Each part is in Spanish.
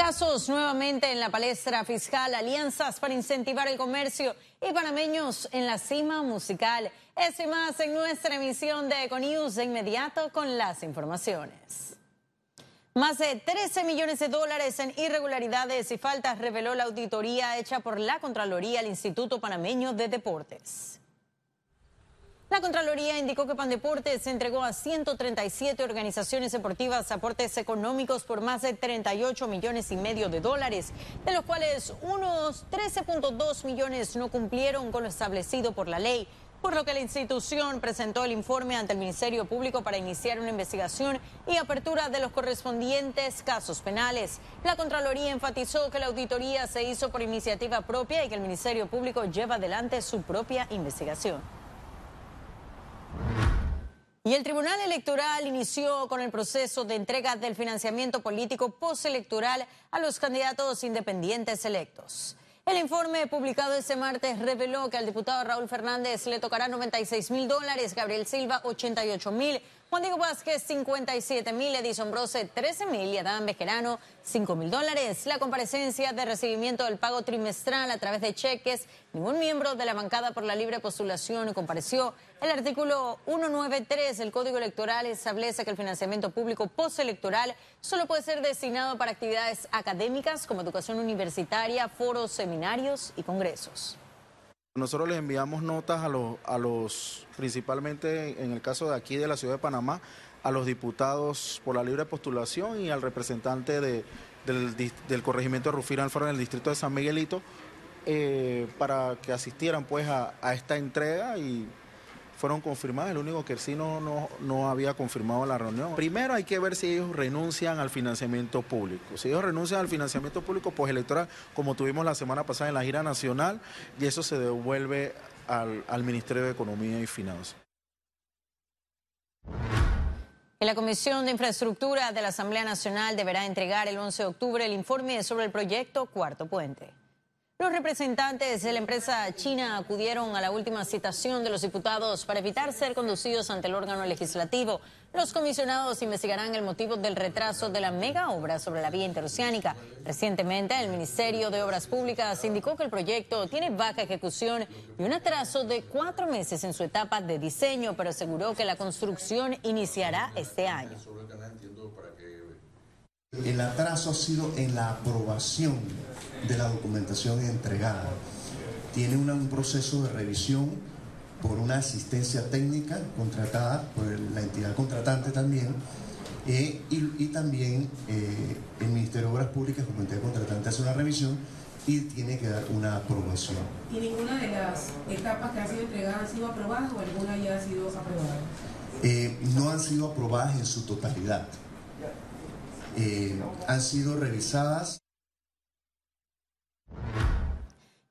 Casos nuevamente en la palestra fiscal, alianzas para incentivar el comercio y panameños en la cima musical. Eso más en nuestra emisión de Econews de inmediato con las informaciones. Más de 13 millones de dólares en irregularidades y faltas reveló la auditoría hecha por la Contraloría al Instituto Panameño de Deportes. La Contraloría indicó que Pandeportes entregó a 137 organizaciones deportivas aportes económicos por más de 38 millones y medio de dólares, de los cuales unos 13.2 millones no cumplieron con lo establecido por la ley, por lo que la institución presentó el informe ante el Ministerio Público para iniciar una investigación y apertura de los correspondientes casos penales. La Contraloría enfatizó que la auditoría se hizo por iniciativa propia y que el Ministerio Público lleva adelante su propia investigación. Y el Tribunal Electoral inició con el proceso de entrega del financiamiento político postelectoral a los candidatos independientes electos. El informe publicado este martes reveló que al diputado Raúl Fernández le tocará 96 mil dólares, Gabriel Silva 88 mil, Juan Diego Vázquez 57 mil, Edison Brose 13 mil y Adán Bejerano 5 mil dólares. La comparecencia de recibimiento del pago trimestral a través de cheques, ningún miembro de la bancada por la libre postulación compareció. El artículo 193 del Código Electoral establece que el financiamiento público postelectoral solo puede ser destinado para actividades académicas como educación universitaria, foros, seminarios y congresos. Nosotros les enviamos notas a los, a los, principalmente en el caso de aquí de la ciudad de Panamá, a los diputados por la libre postulación y al representante de, del, corregimiento de Rufino Alfaro en el distrito de San Miguelito, eh, para que asistieran pues a esta entrega y fueron confirmadas, el único que sí no, no, había confirmado la reunión. Primero hay que ver si ellos renuncian al financiamiento público. Si ellos renuncian al financiamiento público, pues electoral, como tuvimos la semana pasada en la gira nacional, y eso se devuelve al, al Ministerio de Economía y Finanzas. La Comisión de Infraestructura de la Asamblea Nacional deberá entregar el 11 de octubre el informe sobre el proyecto Cuarto Puente. Los representantes de la empresa china acudieron a la última citación de los diputados para evitar ser conducidos ante el órgano legislativo. Los comisionados investigarán el motivo del retraso de la mega obra sobre la vía interoceánica. Recientemente, el Ministerio de Obras Públicas indicó que el proyecto tiene baja ejecución y un atraso de cuatro meses en su etapa de diseño, pero aseguró que la construcción iniciará este año. El atraso ha sido en la aprobación de la documentación entregada. Tiene un proceso de revisión por una asistencia técnica contratada por la entidad contratante también eh, y, también eh, el Ministerio de Obras Públicas como entidad contratante hace una revisión y tiene que dar una aprobación. ¿Y ninguna de las etapas que han sido entregadas han sido aprobadas o alguna ya ha sido aprobada? Eh, no han sido aprobadas en su totalidad. Han sido revisadas.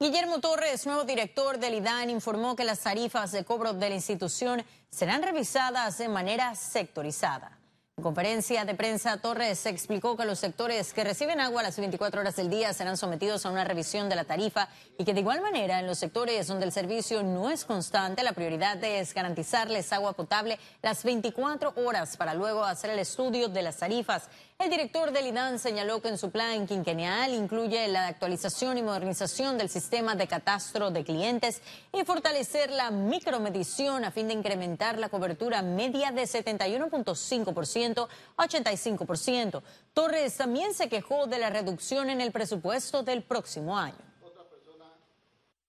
Guillermo Torres, nuevo director del IDAN, informó que las tarifas de cobro de la institución serán revisadas de manera sectorizada. En conferencia de prensa, Torres explicó que los sectores que reciben agua las 24 horas del día serán sometidos a una revisión de la tarifa y que de igual manera en los sectores donde el servicio no es constante, la prioridad es garantizarles agua potable las 24 horas para luego hacer el estudio de las tarifas. El director del IDAN señaló que en su plan quinquenal incluye la actualización y modernización del sistema de catastro de clientes y fortalecer la micromedición a fin de incrementar la cobertura media de 71.5% a 85%. Torres también se quejó de la reducción en el presupuesto del próximo año.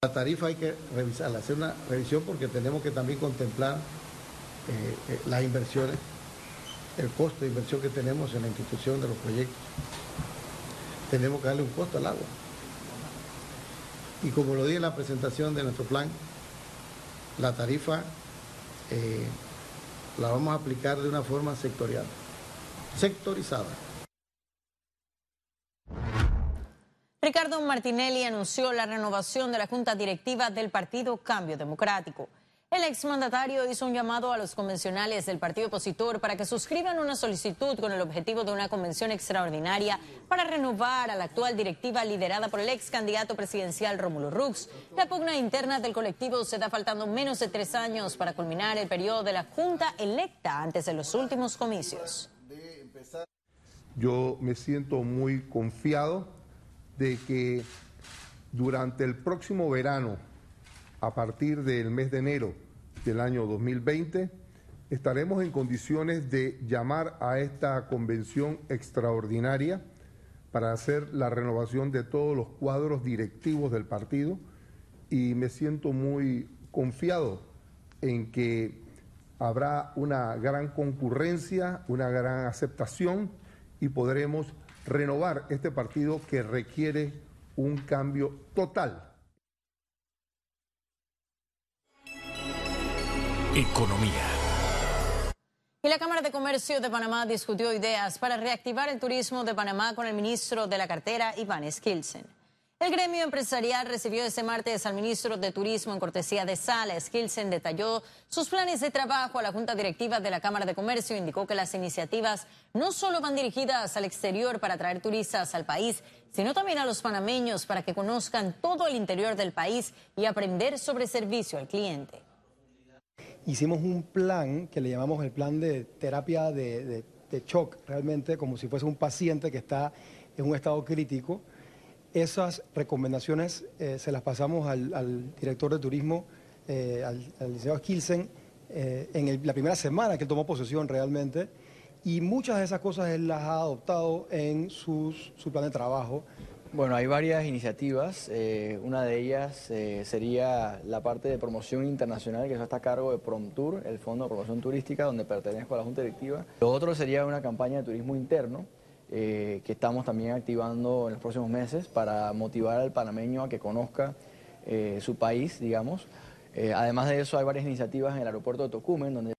La tarifa hay que revisarla, hacer una revisión porque tenemos que también contemplar eh, eh, las inversiones el costo de inversión que tenemos en la institución de los proyectos. Tenemos que darle un costo al agua. Y como lo dije en la presentación de nuestro plan, la tarifa eh, la vamos a aplicar de una forma sectorial, sectorizada. Ricardo Martinelli anunció la renovación de la Junta Directiva del Partido Cambio Democrático. El exmandatario hizo un llamado a los convencionales del partido opositor para que suscriban una solicitud con el objetivo de una convención extraordinaria para renovar a la actual directiva liderada por el ex candidato presidencial Rómulo Rux. La pugna interna del colectivo se da faltando menos de tres años para culminar el periodo de la Junta electa antes de los últimos comicios. Yo me siento muy confiado de que durante el próximo verano, a partir del mes de enero del año 2020, estaremos en condiciones de llamar a esta convención extraordinaria para hacer la renovación de todos los cuadros directivos del partido y me siento muy confiado en que habrá una gran concurrencia, una gran aceptación y podremos renovar este partido que requiere un cambio total. Economía. Y la Cámara de Comercio de Panamá discutió ideas para reactivar el turismo de Panamá con el ministro de la cartera, Iván Skilsen. El gremio empresarial recibió este martes al ministro de Turismo en cortesía de Sala. Skilsen detalló sus planes de trabajo a la Junta Directiva de la Cámara de Comercio. Indicó que las iniciativas no solo van dirigidas al exterior para atraer turistas al país, sino también a los panameños para que conozcan todo el interior del país y aprender sobre servicio al cliente hicimos un plan que le llamamos el plan de terapia de, shock, realmente como si fuese un paciente que está en un estado crítico. Esas recomendaciones eh, se las pasamos al, director de turismo, eh, al, licenciado Skilsen, eh, en la primera semana que él tomó posesión realmente, y muchas de esas cosas él las ha adoptado en su plan de trabajo. Bueno, hay varias iniciativas. Eh, una de ellas eh, sería la parte de promoción internacional, que eso está a cargo de PromTour, el Fondo de Promoción Turística, donde pertenezco a la Junta Directiva. Lo otro sería una campaña de turismo interno, eh, que estamos también activando en los próximos meses para motivar al panameño a que conozca su país, digamos. además de eso, hay varias iniciativas en el aeropuerto de Tocumen, donde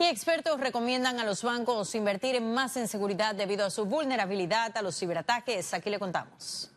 Y expertos recomiendan a los bancos invertir más en seguridad debido a su vulnerabilidad a los ciberataques. Aquí le contamos.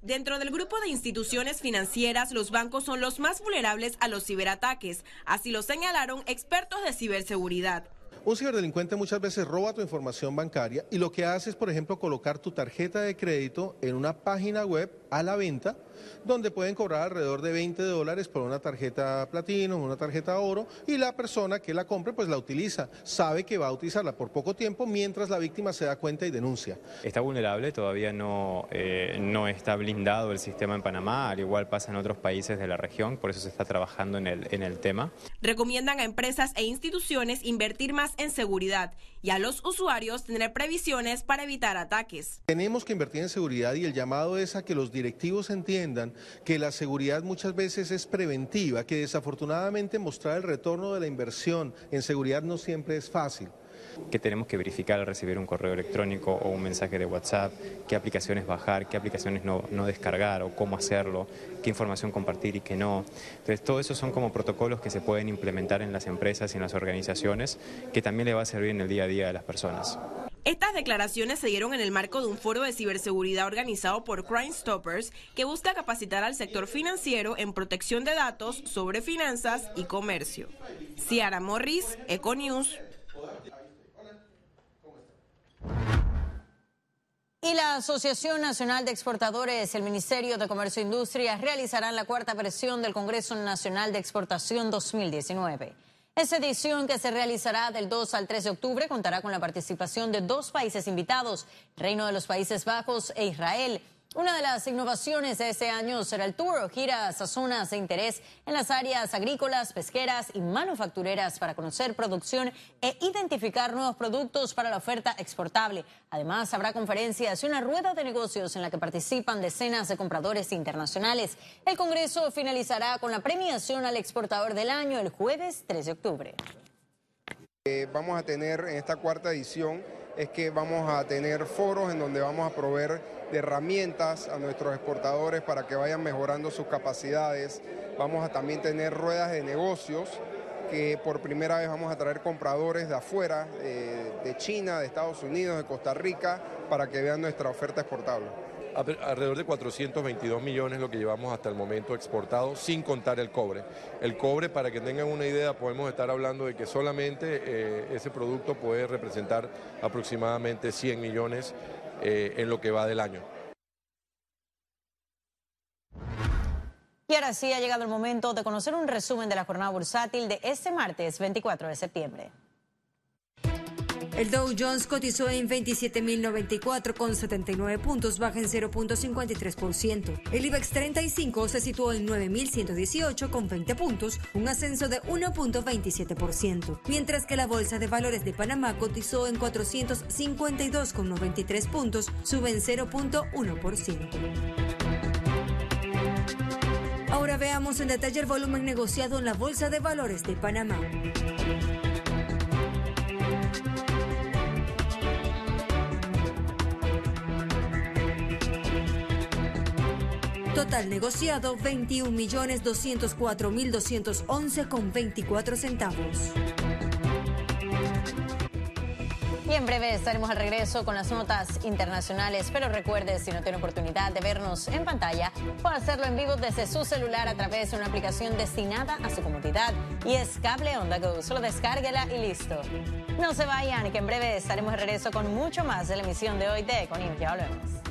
Dentro del grupo de instituciones financieras, los bancos son los más vulnerables a los ciberataques. Así lo señalaron expertos de ciberseguridad. Un ciberdelincuente muchas veces roba tu información bancaria y lo que hace es, por ejemplo, colocar tu tarjeta de crédito en una página web a la venta donde pueden cobrar alrededor de 20 dólares por una tarjeta platino, una tarjeta oro, y la persona que la compre pues la utiliza, sabe que va a utilizarla por poco tiempo mientras la víctima se da cuenta y denuncia. Está vulnerable, todavía no, eh, no está blindado el sistema en Panamá, al igual pasa en otros países de la región, por eso se está trabajando en el, en el tema. Recomiendan a empresas e instituciones invertir más en seguridad y a los usuarios tener previsiones para evitar ataques. Tenemos que invertir en seguridad y el llamado es a que los directivos entiendan que la seguridad muchas veces es preventiva, que desafortunadamente mostrar el retorno de la inversión en seguridad no siempre es fácil que tenemos que verificar al recibir un correo electrónico o un mensaje de WhatsApp, qué aplicaciones bajar, qué aplicaciones no, descargar o cómo hacerlo, qué información compartir y qué no. Entonces, todo eso son como protocolos que se pueden implementar en las empresas y en las organizaciones que también le va a servir en el día a día de las personas. Estas declaraciones se dieron en el marco de un foro de ciberseguridad organizado por Crime Stoppers que busca capacitar al sector financiero en protección de datos sobre finanzas y comercio. Ciara Morris, Econews. Y la Asociación Nacional de Exportadores el Ministerio de Comercio e Industria realizarán la cuarta versión del Congreso Nacional de Exportación 2019. Esta edición, que se realizará del 2 al 3 de octubre, contará con la participación de dos países invitados, Reino de los Países Bajos e Israel. Una de las innovaciones de este año será el tour giras a zonas de interés en las áreas agrícolas, pesqueras y manufactureras para conocer producción e identificar nuevos productos para la oferta exportable. Además, habrá conferencias y una rueda de negocios en la que participan decenas de compradores internacionales. El Congreso finalizará con la premiación al exportador del año el jueves 3 de octubre. Eh, vamos a tener en esta cuarta edición es que vamos a tener foros en donde vamos a proveer de herramientas a nuestros exportadores para que vayan mejorando sus capacidades. Vamos a también tener ruedas de negocios que por primera vez vamos a traer compradores de afuera, eh, de China, de Estados Unidos, de Costa Rica, para que vean nuestra oferta exportable. Alrededor de 422 millones lo que llevamos hasta el momento exportado, sin contar el cobre. El cobre, para que tengan una idea, podemos estar hablando de que solamente eh, ese producto puede representar aproximadamente 100 millones eh, en lo que va del año. Y ahora sí ha llegado el momento de conocer un resumen de la jornada bursátil de este martes 24 de septiembre. El Dow Jones cotizó en 27.094 con 79 puntos, baja en 0.53%. El IBEX 35 se situó en 9.118 con 20 puntos, un ascenso de 1.27%, mientras que la Bolsa de Valores de Panamá cotizó en 452 con 93 puntos, sube en 0.1%. Ahora veamos en detalle el volumen negociado en la Bolsa de Valores de Panamá. Total negociado 21.204.211 con 24 centavos. Y en breve estaremos al regreso con las notas internacionales, pero recuerde, si no tiene oportunidad de vernos en pantalla, puede hacerlo en vivo desde su celular a través de una aplicación destinada a su comodidad y es Cable Onda Go. Solo descárguela y listo. No se vayan, que en breve estaremos de regreso con mucho más de la emisión de hoy de Econius. Ya volvemos.